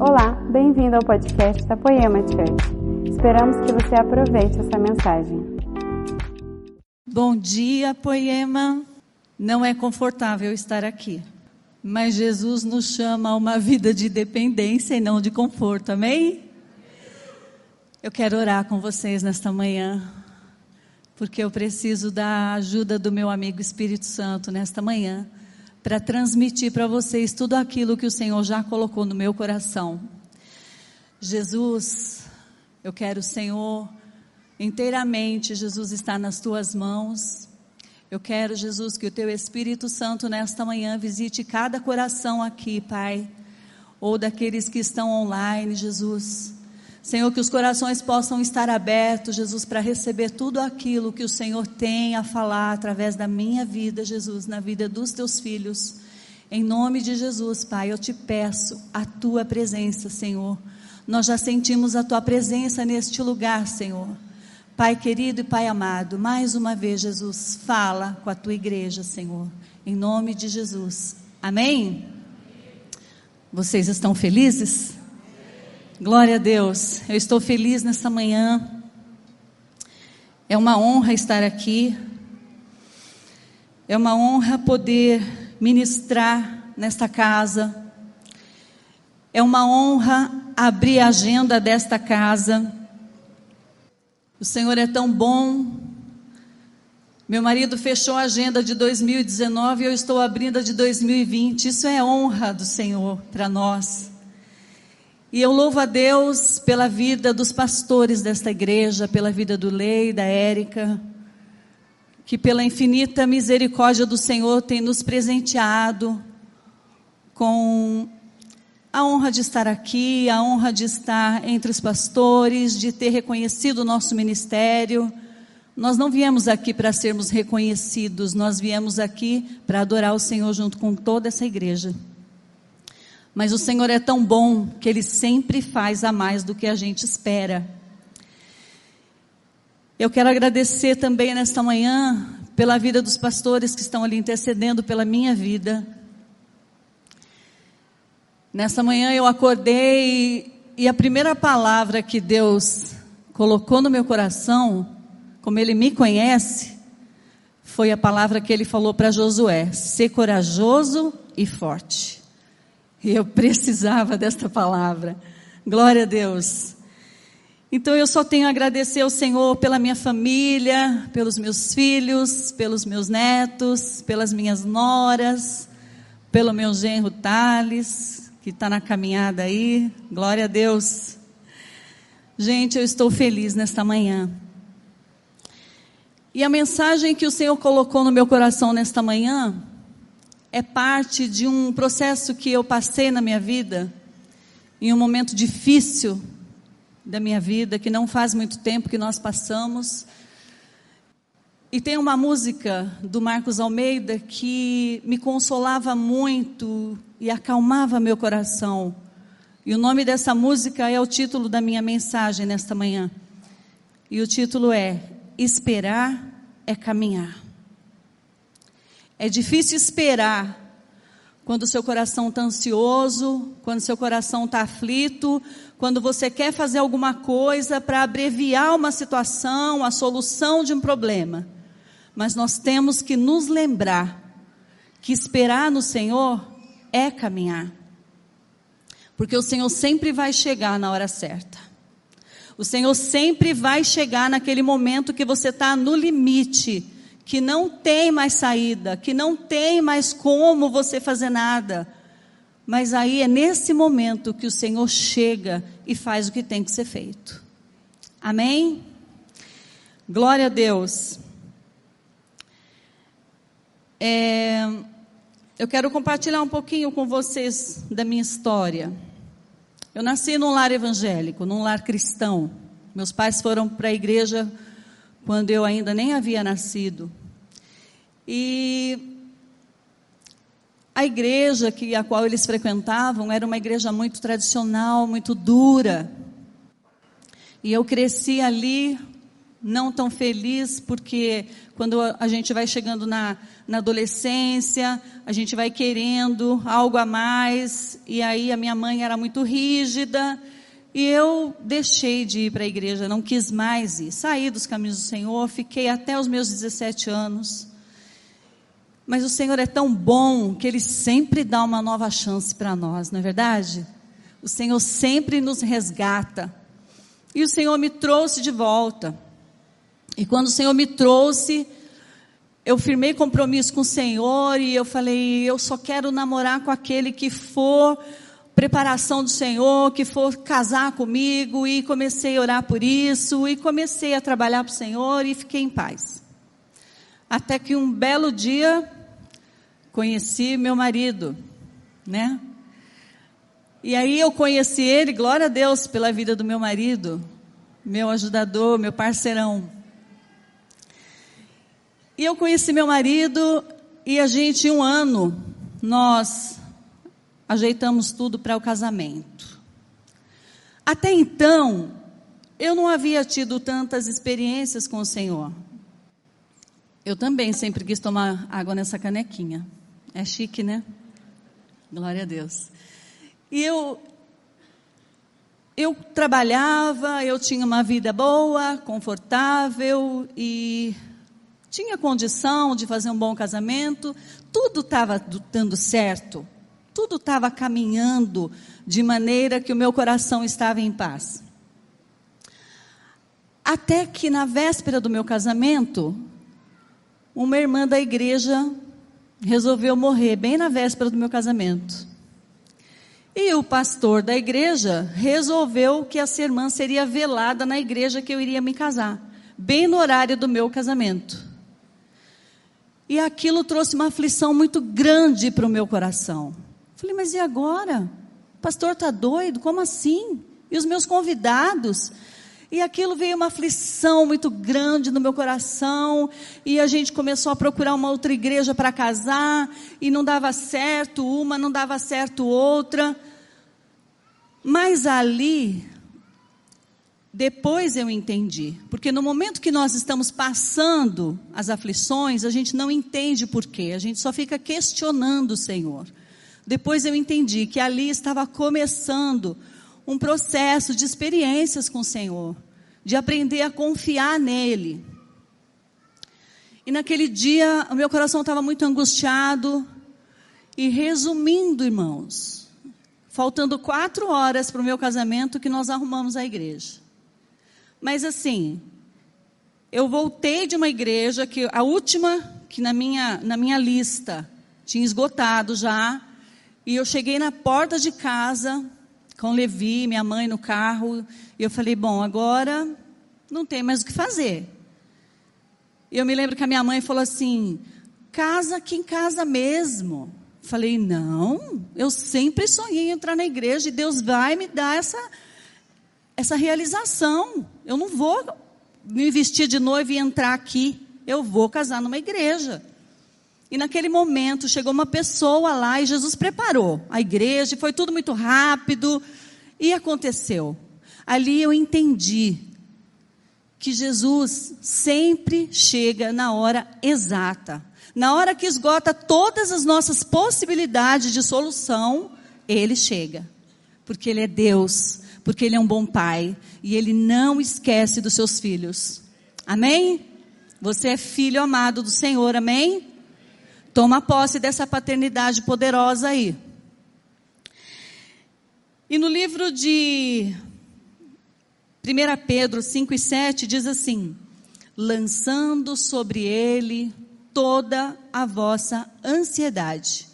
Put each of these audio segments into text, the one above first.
Olá, bem-vindo ao podcast da Poema Church. Esperamos que você aproveite essa mensagem. Bom dia, Poema. Não é confortável estar aqui, mas Jesus nos chama a uma vida de dependência e não de conforto, amém? Eu quero orar com vocês nesta manhã, porque eu preciso da ajuda do meu amigo Espírito Santo nesta manhã para transmitir para vocês tudo aquilo que o Senhor já colocou no meu coração. Jesus, eu quero, Senhor, inteiramente, Jesus, está nas tuas mãos. Eu quero, Jesus, que o teu Espírito Santo nesta manhã visite cada coração aqui, Pai, ou daqueles que estão online, Jesus. Senhor, que os corações possam estar abertos, Jesus, para receber tudo aquilo que o Senhor tem a falar através da minha vida, Jesus, na vida dos teus filhos. Em nome de Jesus, Pai, eu te peço a tua presença, Senhor. Nós já sentimos a tua presença neste lugar, Senhor. Pai querido e Pai amado, mais uma vez, Jesus, fala com a tua igreja, Senhor. Em nome de Jesus. Amém? Vocês estão felizes? Glória a Deus. Eu estou feliz nesta manhã. É uma honra estar aqui. É uma honra poder ministrar nesta casa. É uma honra abrir a agenda desta casa. O Senhor é tão bom. Meu marido fechou a agenda de 2019 e eu estou abrindo a de 2020. Isso é honra do Senhor para nós. E eu louvo a Deus pela vida dos pastores desta igreja, pela vida do Lei, da Érica, que pela infinita misericórdia do Senhor tem nos presenteado com a honra de estar aqui, a honra de estar entre os pastores, de ter reconhecido o nosso ministério. Nós não viemos aqui para sermos reconhecidos, nós viemos aqui para adorar o Senhor junto com toda essa igreja. Mas o Senhor é tão bom que Ele sempre faz a mais do que a gente espera. Eu quero agradecer também nesta manhã pela vida dos pastores que estão ali intercedendo pela minha vida. Nessa manhã eu acordei e a primeira palavra que Deus colocou no meu coração, como Ele me conhece, foi a palavra que Ele falou para Josué: ser corajoso e forte. E eu precisava desta palavra. Glória a Deus. Então eu só tenho a agradecer ao Senhor pela minha família, pelos meus filhos, pelos meus netos, pelas minhas noras, pelo meu genro Thales, que está na caminhada aí. Glória a Deus. Gente, eu estou feliz nesta manhã. E a mensagem que o Senhor colocou no meu coração nesta manhã é parte de um processo que eu passei na minha vida, em um momento difícil da minha vida, que não faz muito tempo que nós passamos. E tem uma música do Marcos Almeida que me consolava muito e acalmava meu coração. E o nome dessa música é o título da minha mensagem nesta manhã. E o título é Esperar é Caminhar. É difícil esperar quando o seu coração está ansioso, quando o seu coração está aflito, quando você quer fazer alguma coisa para abreviar uma situação, a solução de um problema. Mas nós temos que nos lembrar que esperar no Senhor é caminhar. Porque o Senhor sempre vai chegar na hora certa. O Senhor sempre vai chegar naquele momento que você está no limite que não tem mais saída, que não tem mais como você fazer nada. Mas aí é nesse momento que o Senhor chega e faz o que tem que ser feito. Amém? Glória a Deus. É, eu quero compartilhar um pouquinho com vocês da minha história. Eu nasci num lar evangélico, num lar cristão. Meus pais foram para a igreja quando eu ainda nem havia nascido. E a igreja que a qual eles frequentavam era uma igreja muito tradicional, muito dura. E eu cresci ali não tão feliz, porque quando a gente vai chegando na, na adolescência, a gente vai querendo algo a mais, e aí a minha mãe era muito rígida, e eu deixei de ir para a igreja, não quis mais ir. Saí dos caminhos do Senhor, fiquei até os meus 17 anos. Mas o Senhor é tão bom que Ele sempre dá uma nova chance para nós, não é verdade? O Senhor sempre nos resgata. E o Senhor me trouxe de volta. E quando o Senhor me trouxe, eu firmei compromisso com o Senhor e eu falei: eu só quero namorar com aquele que for preparação do Senhor, que for casar comigo. E comecei a orar por isso e comecei a trabalhar para o Senhor e fiquei em paz. Até que um belo dia conheci meu marido, né? E aí eu conheci ele, glória a Deus pela vida do meu marido, meu ajudador, meu parceirão. E eu conheci meu marido e a gente, um ano, nós ajeitamos tudo para o casamento. Até então, eu não havia tido tantas experiências com o Senhor. Eu também sempre quis tomar água nessa canequinha. É chique, né? Glória a Deus. E eu, eu trabalhava, eu tinha uma vida boa, confortável e tinha condição de fazer um bom casamento, tudo estava dando certo, tudo estava caminhando de maneira que o meu coração estava em paz. Até que na véspera do meu casamento, uma irmã da igreja resolveu morrer, bem na véspera do meu casamento. E o pastor da igreja resolveu que essa irmã seria velada na igreja que eu iria me casar, bem no horário do meu casamento. E aquilo trouxe uma aflição muito grande para o meu coração. Falei, mas e agora? O pastor está doido? Como assim? E os meus convidados? E aquilo veio uma aflição muito grande no meu coração, e a gente começou a procurar uma outra igreja para casar, e não dava certo uma, não dava certo outra. Mas ali, depois eu entendi, porque no momento que nós estamos passando as aflições, a gente não entende por quê, a gente só fica questionando o Senhor. Depois eu entendi que ali estava começando um processo de experiências com o Senhor, de aprender a confiar nele. E naquele dia, o meu coração estava muito angustiado. E resumindo, irmãos, faltando quatro horas para o meu casamento que nós arrumamos a igreja. Mas assim, eu voltei de uma igreja que a última que na minha, na minha lista tinha esgotado já, e eu cheguei na porta de casa com Levi, minha mãe no carro, e eu falei: "Bom, agora não tem mais o que fazer". E eu me lembro que a minha mãe falou assim: "Casa aqui em casa mesmo". Falei, não, eu sempre sonhei em entrar na igreja e Deus vai me dar essa, essa realização. Eu não vou me vestir de noiva e entrar aqui. Eu vou casar numa igreja. E naquele momento chegou uma pessoa lá e Jesus preparou a igreja, foi tudo muito rápido. E aconteceu. Ali eu entendi que Jesus sempre chega na hora exata. Na hora que esgota todas as nossas possibilidades de solução, ele chega. Porque ele é Deus, porque ele é um bom pai e ele não esquece dos seus filhos. Amém? Você é filho amado do Senhor, amém? Toma posse dessa paternidade poderosa aí. E no livro de 1 Pedro 5 e 7 diz assim: lançando sobre ele toda a vossa ansiedade,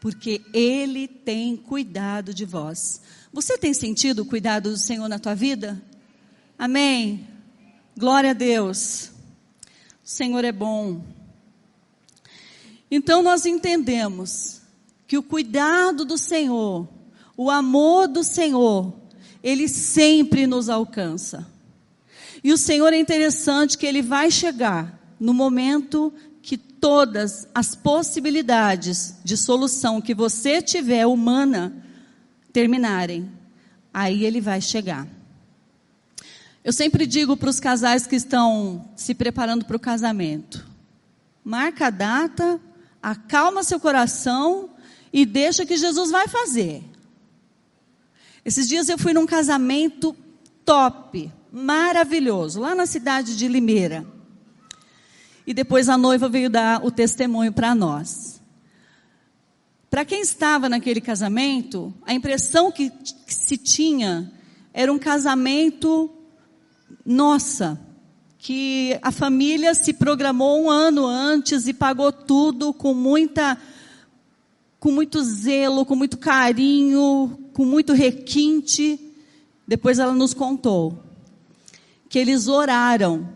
porque Ele tem cuidado de vós. Você tem sentido o cuidado do Senhor na tua vida? Amém. Glória a Deus. O Senhor é bom. Então nós entendemos que o cuidado do Senhor, o amor do Senhor, ele sempre nos alcança. E o Senhor é interessante que ele vai chegar no momento que todas as possibilidades de solução que você tiver humana terminarem, aí ele vai chegar. Eu sempre digo para os casais que estão se preparando para o casamento: marca a data, acalma seu coração e deixa que Jesus vai fazer. Esses dias eu fui num casamento top, maravilhoso, lá na cidade de Limeira. E depois a noiva veio dar o testemunho para nós. Para quem estava naquele casamento, a impressão que, que se tinha era um casamento, nossa, que a família se programou um ano antes e pagou tudo com muita, com muito zelo, com muito carinho, com muito requinte. Depois ela nos contou que eles oraram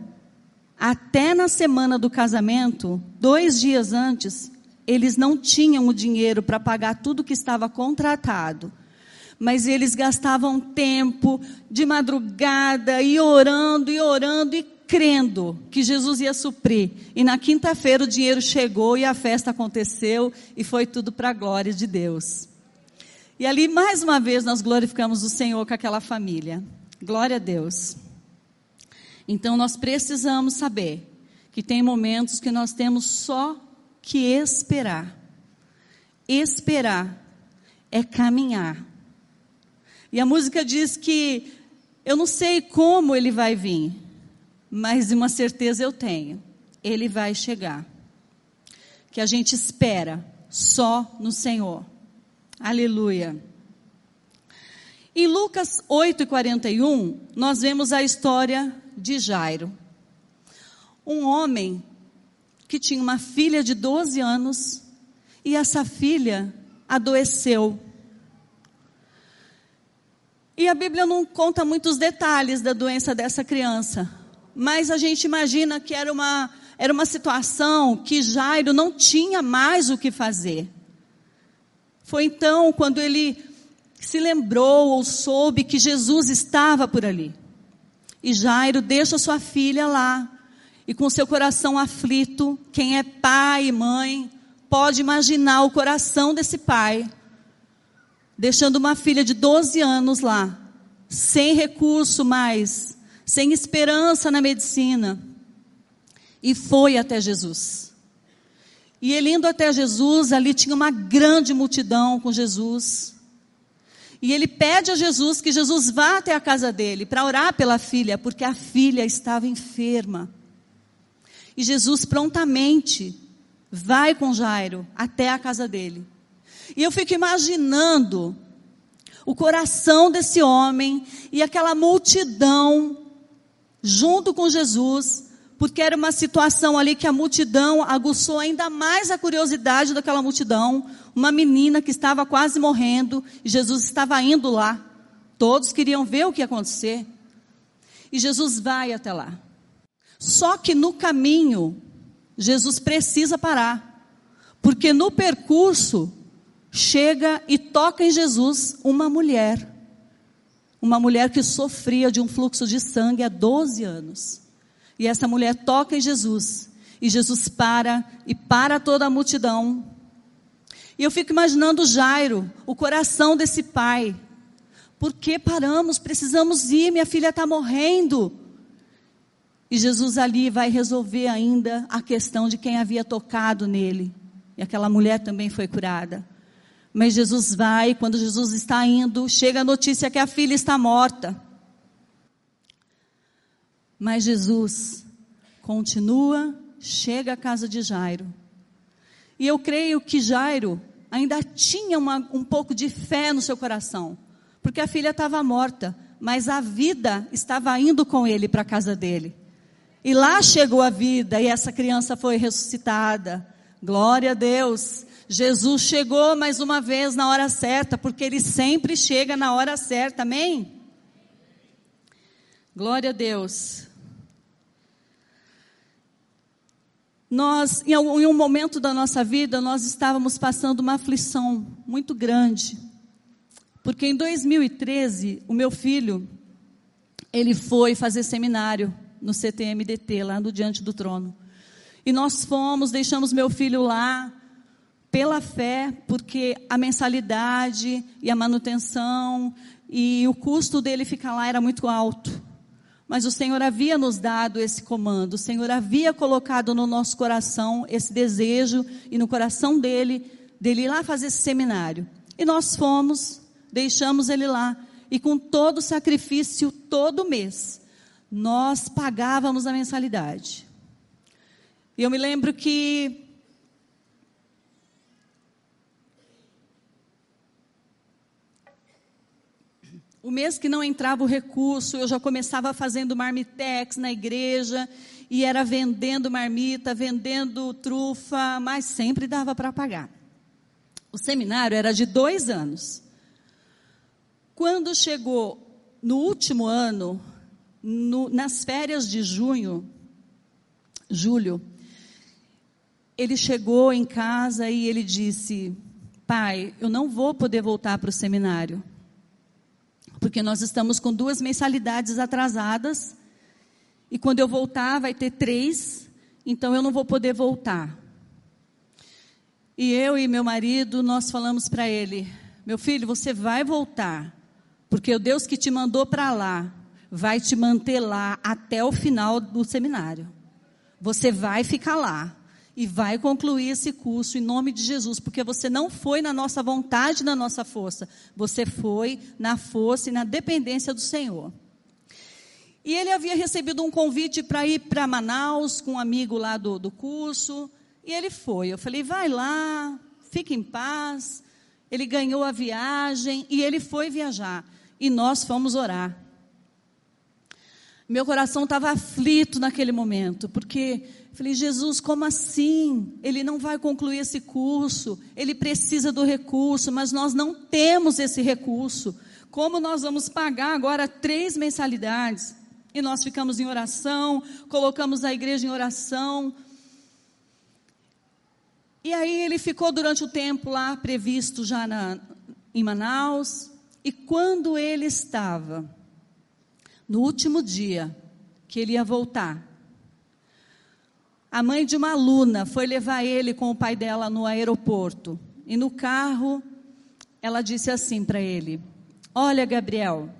até na semana do casamento, dois dias antes, eles não tinham o dinheiro para pagar tudo que estava contratado. Mas eles gastavam tempo de madrugada e orando e orando e crendo que Jesus ia suprir. E na quinta-feira o dinheiro chegou e a festa aconteceu e foi tudo para a glória de Deus. E ali mais uma vez nós glorificamos o Senhor com aquela família. Glória a Deus. Então nós precisamos saber que tem momentos que nós temos só que esperar. Esperar é caminhar. E a música diz que eu não sei como ele vai vir, mas uma certeza eu tenho: ele vai chegar. Que a gente espera só no Senhor. Aleluia. Em Lucas 8,41, nós vemos a história de Jairo. Um homem que tinha uma filha de 12 anos e essa filha adoeceu. E a Bíblia não conta muitos detalhes da doença dessa criança, mas a gente imagina que era uma, era uma situação que Jairo não tinha mais o que fazer. Foi então quando ele se lembrou ou soube que Jesus estava por ali. E Jairo deixa sua filha lá. E com seu coração aflito, quem é pai e mãe pode imaginar o coração desse pai, deixando uma filha de 12 anos lá, sem recurso mais, sem esperança na medicina. E foi até Jesus. E ele indo até Jesus, ali tinha uma grande multidão com Jesus. E ele pede a Jesus que Jesus vá até a casa dele para orar pela filha, porque a filha estava enferma. E Jesus prontamente vai com Jairo até a casa dele. E eu fico imaginando o coração desse homem e aquela multidão junto com Jesus, porque era uma situação ali que a multidão aguçou ainda mais a curiosidade daquela multidão. Uma menina que estava quase morrendo e Jesus estava indo lá. Todos queriam ver o que ia acontecer. E Jesus vai até lá. Só que no caminho, Jesus precisa parar. Porque no percurso, chega e toca em Jesus uma mulher. Uma mulher que sofria de um fluxo de sangue há 12 anos. E essa mulher toca em Jesus. E Jesus para e para toda a multidão. E eu fico imaginando Jairo, o coração desse pai. Por que paramos? Precisamos ir, minha filha está morrendo. E Jesus ali vai resolver ainda a questão de quem havia tocado nele. E aquela mulher também foi curada. Mas Jesus vai, quando Jesus está indo, chega a notícia que a filha está morta. Mas Jesus continua, chega à casa de Jairo. E eu creio que Jairo ainda tinha uma, um pouco de fé no seu coração, porque a filha estava morta, mas a vida estava indo com ele para a casa dele. E lá chegou a vida e essa criança foi ressuscitada. Glória a Deus. Jesus chegou mais uma vez na hora certa, porque ele sempre chega na hora certa. Amém? Glória a Deus. Nós, em um momento da nossa vida, nós estávamos passando uma aflição muito grande. Porque em 2013, o meu filho, ele foi fazer seminário no CTMDT, lá no Diante do Trono. E nós fomos, deixamos meu filho lá, pela fé, porque a mensalidade e a manutenção e o custo dele ficar lá era muito alto. mas o Senhor havia nos dado esse comando, o Senhor havia colocado no nosso coração esse desejo e no coração dele, dele ir lá fazer esse seminário. E nós fomos, deixamos ele lá, e com todo o sacrifício, todo mês, nós pagávamos a mensalidade. E eu me lembro que o mês que não entrava o recurso, eu já começava fazendo marmitex na igreja e era vendendo marmita, vendendo trufa, mas sempre dava para pagar. O seminário era de dois anos. Quando chegou no último ano, no, nas férias de junho, julho, ele chegou em casa e ele disse: Pai, eu não vou poder voltar para o seminário, porque nós estamos com duas mensalidades atrasadas, e quando eu voltar vai ter três, então eu não vou poder voltar. E eu e meu marido, nós falamos para ele: Meu filho, você vai voltar, porque o Deus que te mandou para lá vai te manter lá até o final do seminário. Você vai ficar lá e vai concluir esse curso em nome de Jesus, porque você não foi na nossa vontade, na nossa força, você foi na força e na dependência do Senhor. E ele havia recebido um convite para ir para Manaus com um amigo lá do, do curso, e ele foi. Eu falei, vai lá, fique em paz. Ele ganhou a viagem e ele foi viajar. E nós fomos orar. Meu coração estava aflito naquele momento, porque falei, Jesus, como assim? Ele não vai concluir esse curso, ele precisa do recurso, mas nós não temos esse recurso. Como nós vamos pagar agora três mensalidades? E nós ficamos em oração, colocamos a igreja em oração. E aí ele ficou durante o tempo lá previsto já na, em Manaus. E quando ele estava no último dia que ele ia voltar, a mãe de uma aluna foi levar ele com o pai dela no aeroporto. E no carro, ela disse assim para ele: Olha, Gabriel,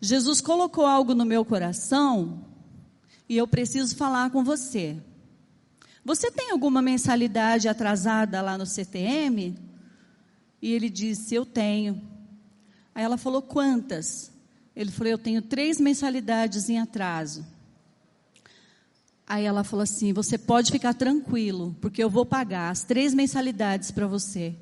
Jesus colocou algo no meu coração e eu preciso falar com você. Você tem alguma mensalidade atrasada lá no CTM? E ele disse: Eu tenho. Aí ela falou: Quantas? Ele falou: Eu tenho três mensalidades em atraso. Aí ela falou assim: Você pode ficar tranquilo, porque eu vou pagar as três mensalidades para você.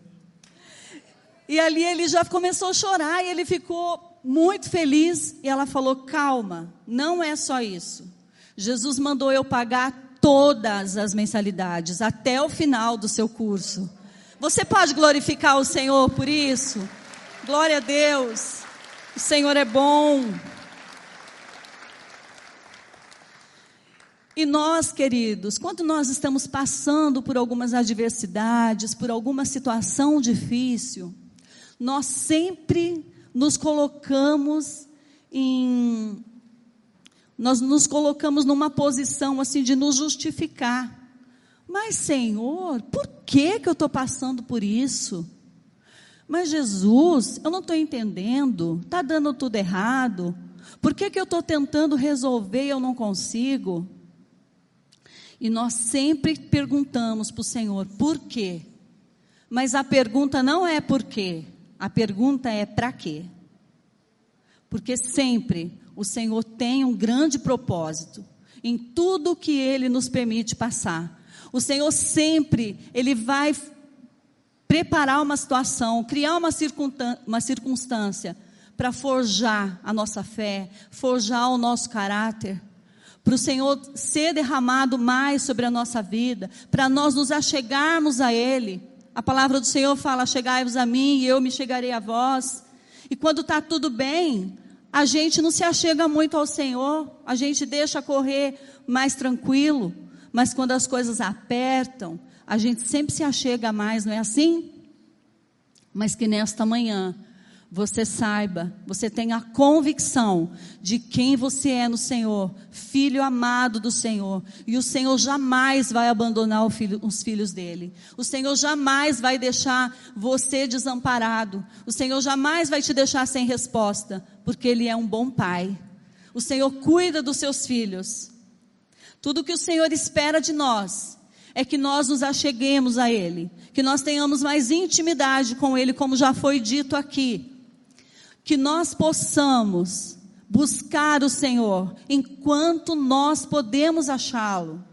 E ali ele já começou a chorar e ele ficou muito feliz. E ela falou: Calma, não é só isso. Jesus mandou eu pagar todas as mensalidades até o final do seu curso. Você pode glorificar o Senhor por isso? Glória a Deus. O Senhor é bom. E nós, queridos, quando nós estamos passando por algumas adversidades, por alguma situação difícil, nós sempre nos colocamos em nós nos colocamos numa posição assim de nos justificar. Mas, Senhor, por que que eu estou passando por isso? Mas Jesus, eu não estou entendendo, está dando tudo errado. Por que, que eu estou tentando resolver e eu não consigo? E nós sempre perguntamos para o Senhor, por quê? Mas a pergunta não é por quê, a pergunta é para quê? Porque sempre o Senhor tem um grande propósito em tudo que Ele nos permite passar. O Senhor sempre, Ele vai preparar uma situação, criar uma, uma circunstância para forjar a nossa fé, forjar o nosso caráter, para o Senhor ser derramado mais sobre a nossa vida, para nós nos achegarmos a Ele. A palavra do Senhor fala: Chegai-vos a mim e eu me chegarei a vós. E quando está tudo bem, a gente não se achega muito ao Senhor, a gente deixa correr mais tranquilo, mas quando as coisas apertam, a gente sempre se achega mais, não é assim? Mas que nesta manhã você saiba, você tenha a convicção de quem você é no Senhor, filho amado do Senhor, e o Senhor jamais vai abandonar filho, os filhos dele. O Senhor jamais vai deixar você desamparado. O Senhor jamais vai te deixar sem resposta, porque ele é um bom pai. O Senhor cuida dos seus filhos. Tudo que o Senhor espera de nós é que nós nos acheguemos a Ele, que nós tenhamos mais intimidade com Ele, como já foi dito aqui. Que nós possamos buscar o Senhor enquanto nós podemos achá-lo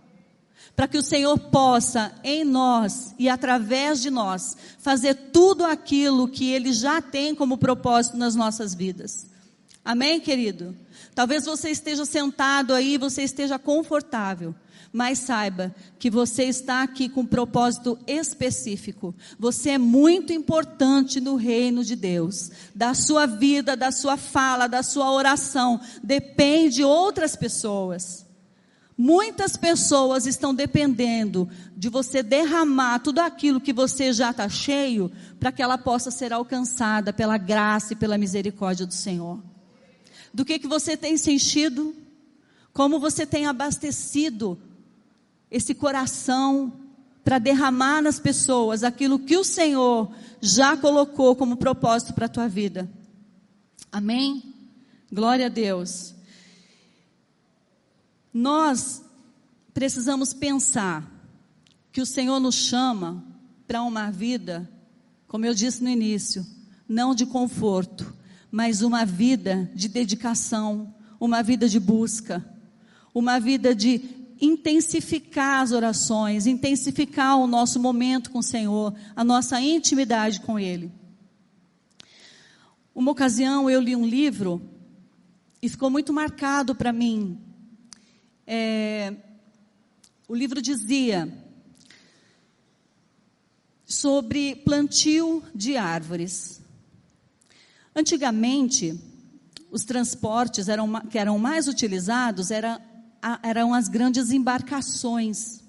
para que o Senhor possa em nós e através de nós fazer tudo aquilo que Ele já tem como propósito nas nossas vidas. Amém, querido? Talvez você esteja sentado aí, você esteja confortável, mas saiba que você está aqui com um propósito específico. Você é muito importante no reino de Deus. Da sua vida, da sua fala, da sua oração, depende outras pessoas. Muitas pessoas estão dependendo de você derramar tudo aquilo que você já está cheio, para que ela possa ser alcançada pela graça e pela misericórdia do Senhor. Do que, que você tem se enchido? Como você tem abastecido esse coração para derramar nas pessoas aquilo que o Senhor já colocou como propósito para a tua vida? Amém? Glória a Deus. Nós precisamos pensar que o Senhor nos chama para uma vida, como eu disse no início, não de conforto, mas uma vida de dedicação, uma vida de busca, uma vida de intensificar as orações, intensificar o nosso momento com o Senhor, a nossa intimidade com Ele. Uma ocasião eu li um livro e ficou muito marcado para mim é, o livro dizia sobre plantio de árvores. Antigamente, os transportes eram, que eram mais utilizados era, eram as grandes embarcações.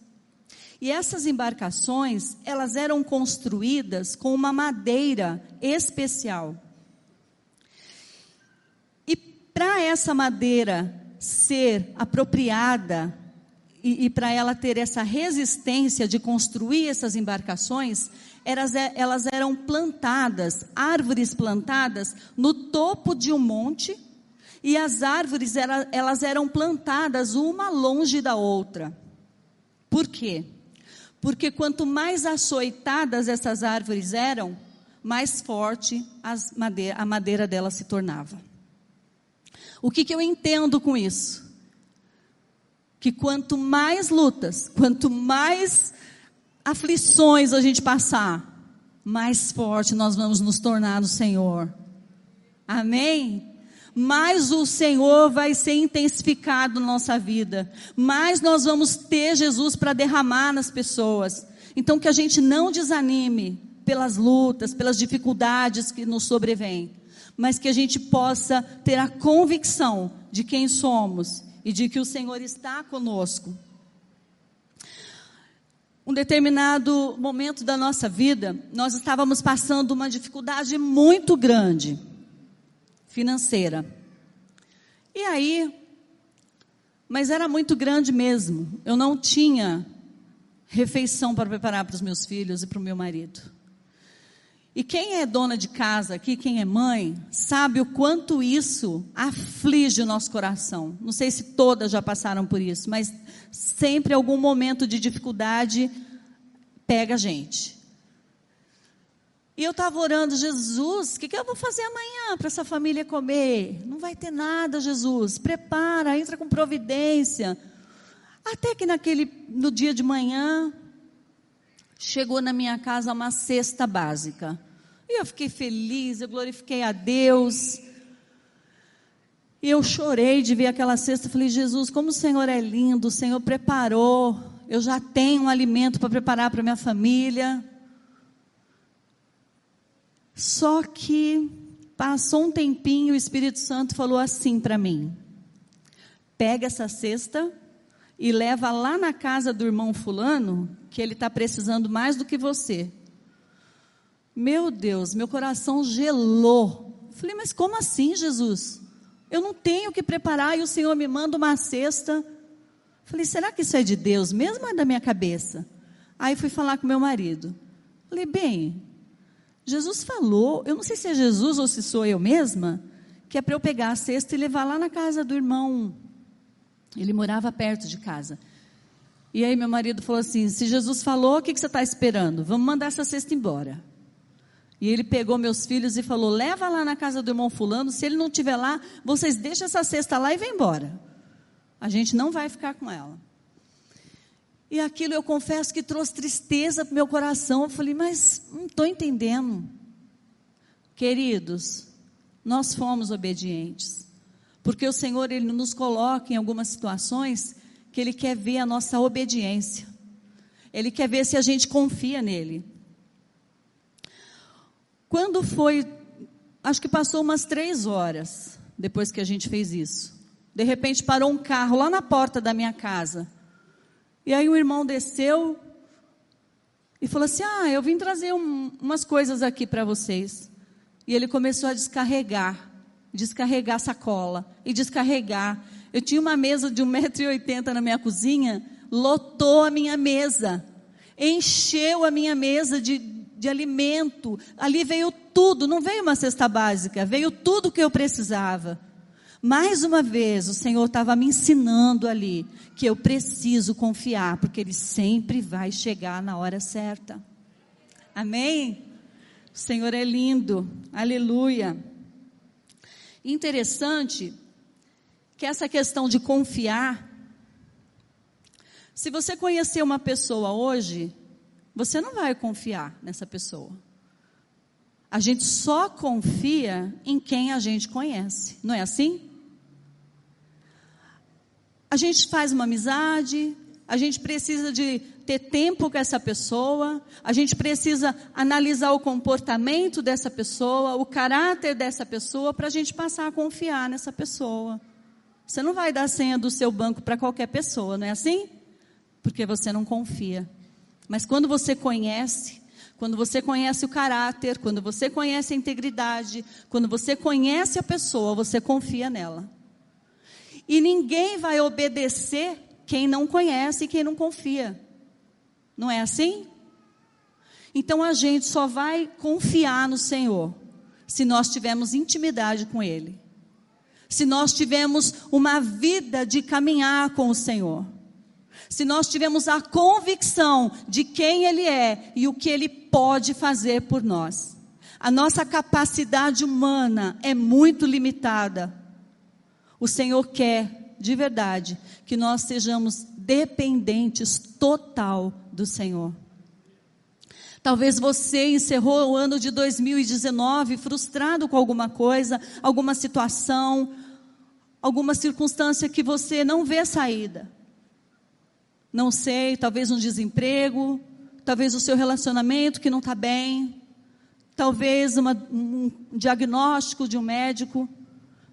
E essas embarcações, elas eram construídas com uma madeira especial. E para essa madeira ser apropriada e, e para ela ter essa resistência de construir essas embarcações, elas, é, elas eram plantadas, árvores plantadas no topo de um monte, e as árvores elas eram plantadas uma longe da outra. Por quê? Porque quanto mais açoitadas essas árvores eram, mais forte madeira, a madeira delas se tornava. O que, que eu entendo com isso? Que quanto mais lutas, quanto mais aflições a gente passar, mais forte nós vamos nos tornar no Senhor. Amém? Mais o Senhor vai ser intensificado na nossa vida, mais nós vamos ter Jesus para derramar nas pessoas. Então que a gente não desanime pelas lutas, pelas dificuldades que nos sobrevêm, mas que a gente possa ter a convicção de quem somos e de que o Senhor está conosco. Um determinado momento da nossa vida, nós estávamos passando uma dificuldade muito grande financeira. E aí, mas era muito grande mesmo. Eu não tinha refeição para preparar para os meus filhos e para o meu marido. E quem é dona de casa aqui, quem é mãe, sabe o quanto isso aflige o nosso coração. Não sei se todas já passaram por isso, mas sempre algum momento de dificuldade pega a gente. E eu estava orando, Jesus, o que, que eu vou fazer amanhã para essa família comer? Não vai ter nada, Jesus. Prepara, entra com providência. Até que naquele, no dia de manhã, chegou na minha casa uma cesta básica. E eu fiquei feliz, eu glorifiquei a Deus. E eu chorei de ver aquela cesta. Falei, Jesus, como o Senhor é lindo, o Senhor preparou. Eu já tenho um alimento para preparar para minha família. Só que passou um tempinho, o Espírito Santo falou assim para mim: pega essa cesta e leva lá na casa do irmão Fulano, que ele está precisando mais do que você. Meu Deus, meu coração gelou. Falei, mas como assim, Jesus? Eu não tenho que preparar e o Senhor me manda uma cesta. Falei, será que isso é de Deus mesmo ou é da minha cabeça? Aí fui falar com meu marido. Falei, bem, Jesus falou, eu não sei se é Jesus ou se sou eu mesma, que é para eu pegar a cesta e levar lá na casa do irmão. Ele morava perto de casa. E aí meu marido falou assim: se Jesus falou, o que, que você está esperando? Vamos mandar essa cesta embora. E ele pegou meus filhos e falou: leva lá na casa do irmão Fulano, se ele não estiver lá, vocês deixam essa cesta lá e vem embora. A gente não vai ficar com ela. E aquilo eu confesso que trouxe tristeza para o meu coração. Eu falei, mas não estou entendendo. Queridos, nós fomos obedientes. Porque o Senhor, Ele nos coloca em algumas situações que Ele quer ver a nossa obediência. Ele quer ver se a gente confia nele. Quando foi, acho que passou umas três horas depois que a gente fez isso. De repente parou um carro lá na porta da minha casa. E aí o irmão desceu e falou assim: Ah, eu vim trazer um, umas coisas aqui para vocês. E ele começou a descarregar, descarregar sacola e descarregar. Eu tinha uma mesa de 1,80m na minha cozinha, lotou a minha mesa, encheu a minha mesa de, de alimento. Ali veio tudo, não veio uma cesta básica, veio tudo que eu precisava. Mais uma vez, o Senhor estava me ensinando ali que eu preciso confiar, porque Ele sempre vai chegar na hora certa. Amém? O Senhor é lindo, aleluia. Interessante que essa questão de confiar, se você conhecer uma pessoa hoje, você não vai confiar nessa pessoa. A gente só confia em quem a gente conhece, não é assim? A gente faz uma amizade, a gente precisa de ter tempo com essa pessoa, a gente precisa analisar o comportamento dessa pessoa, o caráter dessa pessoa, para a gente passar a confiar nessa pessoa. Você não vai dar senha do seu banco para qualquer pessoa, não é assim? Porque você não confia. Mas quando você conhece, quando você conhece o caráter, quando você conhece a integridade, quando você conhece a pessoa, você confia nela. E ninguém vai obedecer quem não conhece e quem não confia. Não é assim? Então a gente só vai confiar no Senhor se nós tivermos intimidade com Ele. Se nós tivermos uma vida de caminhar com o Senhor. Se nós tivermos a convicção de quem Ele é e o que Ele pode fazer por nós. A nossa capacidade humana é muito limitada. O Senhor quer, de verdade, que nós sejamos dependentes total do Senhor. Talvez você encerrou o ano de 2019 frustrado com alguma coisa, alguma situação, alguma circunstância que você não vê saída. Não sei, talvez um desemprego, talvez o seu relacionamento que não está bem, talvez uma, um diagnóstico de um médico,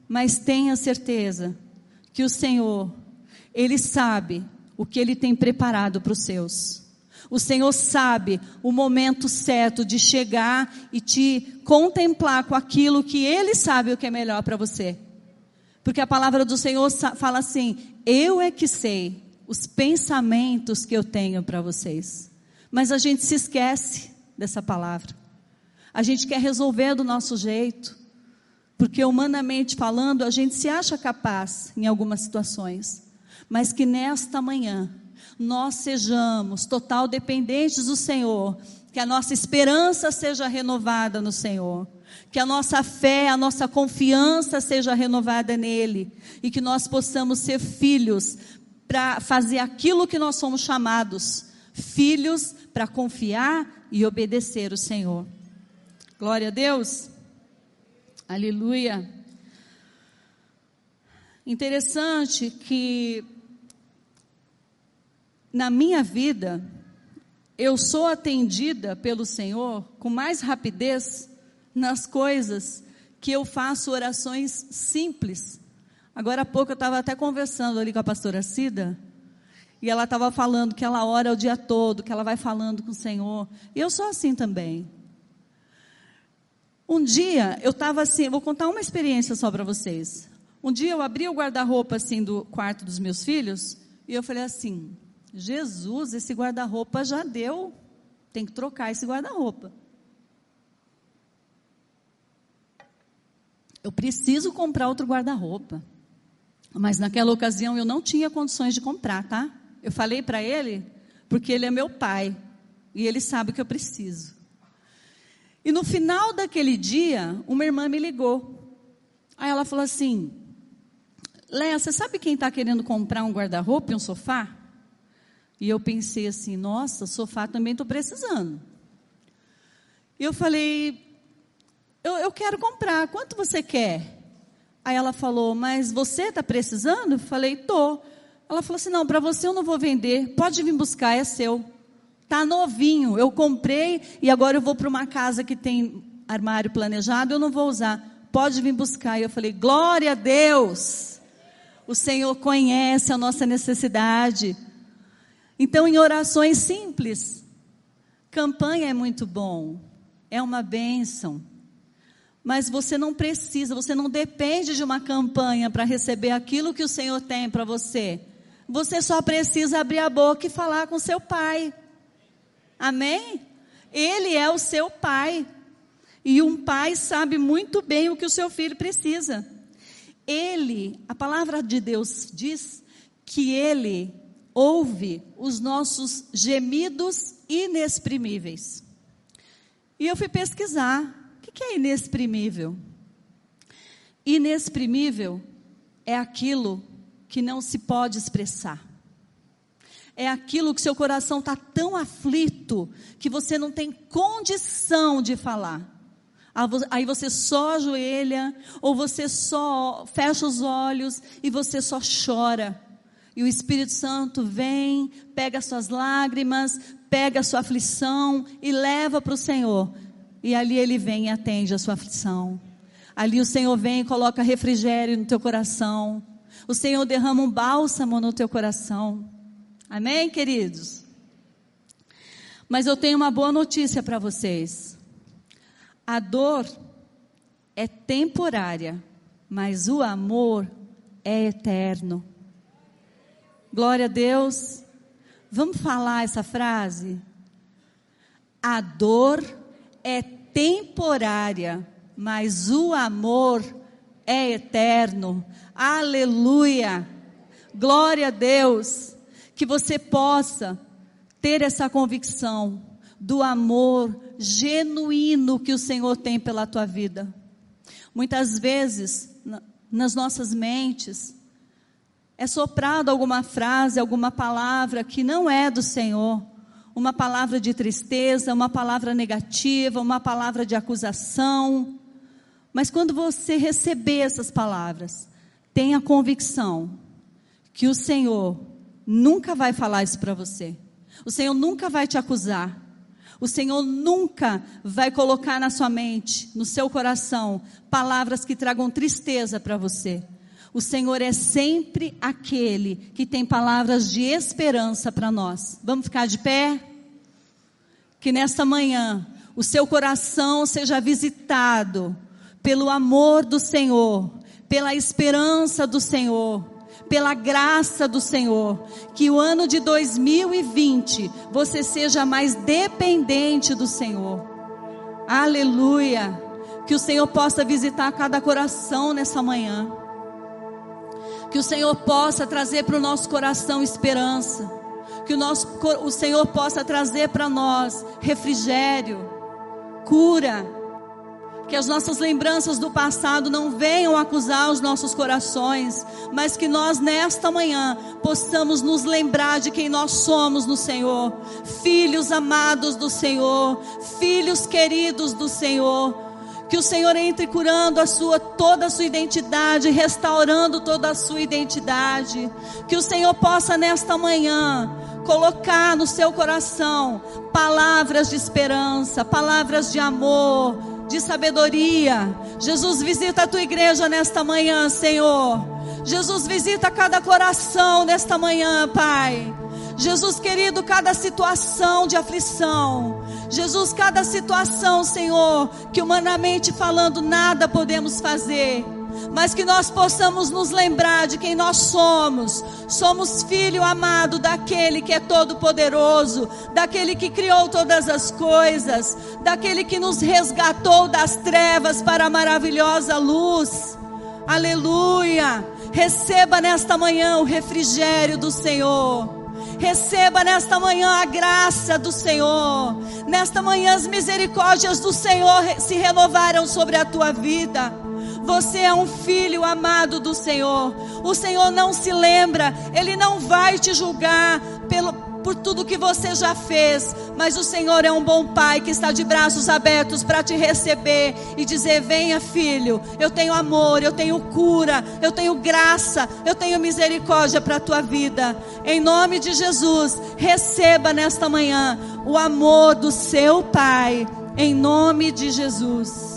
mas tenha certeza que o Senhor, Ele sabe o que Ele tem preparado para os seus. O Senhor sabe o momento certo de chegar e te contemplar com aquilo que Ele sabe o que é melhor para você. Porque a palavra do Senhor fala assim: Eu é que sei os pensamentos que eu tenho para vocês. Mas a gente se esquece dessa palavra. A gente quer resolver do nosso jeito. Porque humanamente falando, a gente se acha capaz em algumas situações. Mas que nesta manhã nós sejamos total dependentes do Senhor, que a nossa esperança seja renovada no Senhor, que a nossa fé, a nossa confiança seja renovada nele. E que nós possamos ser filhos para fazer aquilo que nós somos chamados, filhos para confiar e obedecer o Senhor. Glória a Deus. Aleluia. Interessante que na minha vida, eu sou atendida pelo Senhor com mais rapidez nas coisas que eu faço orações simples. Agora há pouco eu estava até conversando ali com a pastora Cida, e ela estava falando que ela ora o dia todo, que ela vai falando com o Senhor. E eu sou assim também. Um dia eu estava assim, vou contar uma experiência só para vocês. Um dia eu abri o guarda-roupa assim do quarto dos meus filhos e eu falei assim: Jesus, esse guarda-roupa já deu, tem que trocar esse guarda-roupa. eu preciso comprar outro guarda-roupa. Mas naquela ocasião eu não tinha condições de comprar, tá? Eu falei para ele, porque ele é meu pai e ele sabe que eu preciso. E no final daquele dia, uma irmã me ligou. Aí ela falou assim: Léa, você sabe quem está querendo comprar um guarda-roupa e um sofá? E eu pensei assim: nossa, sofá também estou precisando. E eu falei: eu, eu quero comprar, quanto você quer? Aí ela falou, mas você está precisando? Eu falei, tô. Ela falou assim, não, para você eu não vou vender, pode vir buscar, é seu. Tá novinho, eu comprei e agora eu vou para uma casa que tem armário planejado, eu não vou usar, pode vir buscar. E eu falei, glória a Deus, o Senhor conhece a nossa necessidade. Então, em orações simples, campanha é muito bom, é uma bênção. Mas você não precisa, você não depende de uma campanha para receber aquilo que o Senhor tem para você. Você só precisa abrir a boca e falar com seu pai. Amém? Ele é o seu pai. E um pai sabe muito bem o que o seu filho precisa. Ele, a palavra de Deus diz que ele ouve os nossos gemidos inexprimíveis. E eu fui pesquisar que é inexprimível? Inexprimível é aquilo que não se pode expressar. É aquilo que seu coração está tão aflito que você não tem condição de falar. Aí você só ajoelha, ou você só fecha os olhos e você só chora. E o Espírito Santo vem, pega as suas lágrimas, pega sua aflição e leva para o Senhor. E ali ele vem e atende a sua aflição. Ali o Senhor vem e coloca refrigério no teu coração. O Senhor derrama um bálsamo no teu coração. Amém, queridos? Mas eu tenho uma boa notícia para vocês. A dor é temporária, mas o amor é eterno. Glória a Deus. Vamos falar essa frase? A dor é temporária, mas o amor é eterno. Aleluia! Glória a Deus! Que você possa ter essa convicção do amor genuíno que o Senhor tem pela tua vida. Muitas vezes, nas nossas mentes, é soprado alguma frase, alguma palavra que não é do Senhor uma palavra de tristeza, uma palavra negativa, uma palavra de acusação. Mas quando você receber essas palavras, tenha convicção que o Senhor nunca vai falar isso para você. O Senhor nunca vai te acusar. O Senhor nunca vai colocar na sua mente, no seu coração, palavras que tragam tristeza para você. O Senhor é sempre aquele que tem palavras de esperança para nós. Vamos ficar de pé? Que nesta manhã o seu coração seja visitado pelo amor do Senhor, pela esperança do Senhor, pela graça do Senhor. Que o ano de 2020 você seja mais dependente do Senhor. Aleluia. Que o Senhor possa visitar cada coração nessa manhã. Que o Senhor possa trazer para o nosso coração esperança. Que o, nosso, o Senhor possa trazer para nós refrigério, cura. Que as nossas lembranças do passado não venham acusar os nossos corações, mas que nós nesta manhã possamos nos lembrar de quem nós somos no Senhor, filhos amados do Senhor, filhos queridos do Senhor que o Senhor entre curando a sua toda a sua identidade, restaurando toda a sua identidade. Que o Senhor possa nesta manhã colocar no seu coração palavras de esperança, palavras de amor, de sabedoria. Jesus visita a tua igreja nesta manhã, Senhor. Jesus visita cada coração nesta manhã, Pai. Jesus querido, cada situação de aflição, Jesus, cada situação, Senhor, que humanamente falando nada podemos fazer, mas que nós possamos nos lembrar de quem nós somos. Somos filho amado daquele que é todo-poderoso, daquele que criou todas as coisas, daquele que nos resgatou das trevas para a maravilhosa luz. Aleluia! Receba nesta manhã o refrigério do Senhor. Receba nesta manhã a graça do Senhor. Nesta manhã as misericórdias do Senhor se renovaram sobre a tua vida. Você é um filho amado do Senhor. O Senhor não se lembra, Ele não vai te julgar pelo, por tudo que você já fez, mas o Senhor é um bom pai que está de braços abertos para te receber e dizer: Venha, filho, eu tenho amor, eu tenho cura, eu tenho graça, eu tenho misericórdia para a tua vida. Em nome de Jesus, receba nesta manhã o amor do seu pai, em nome de Jesus.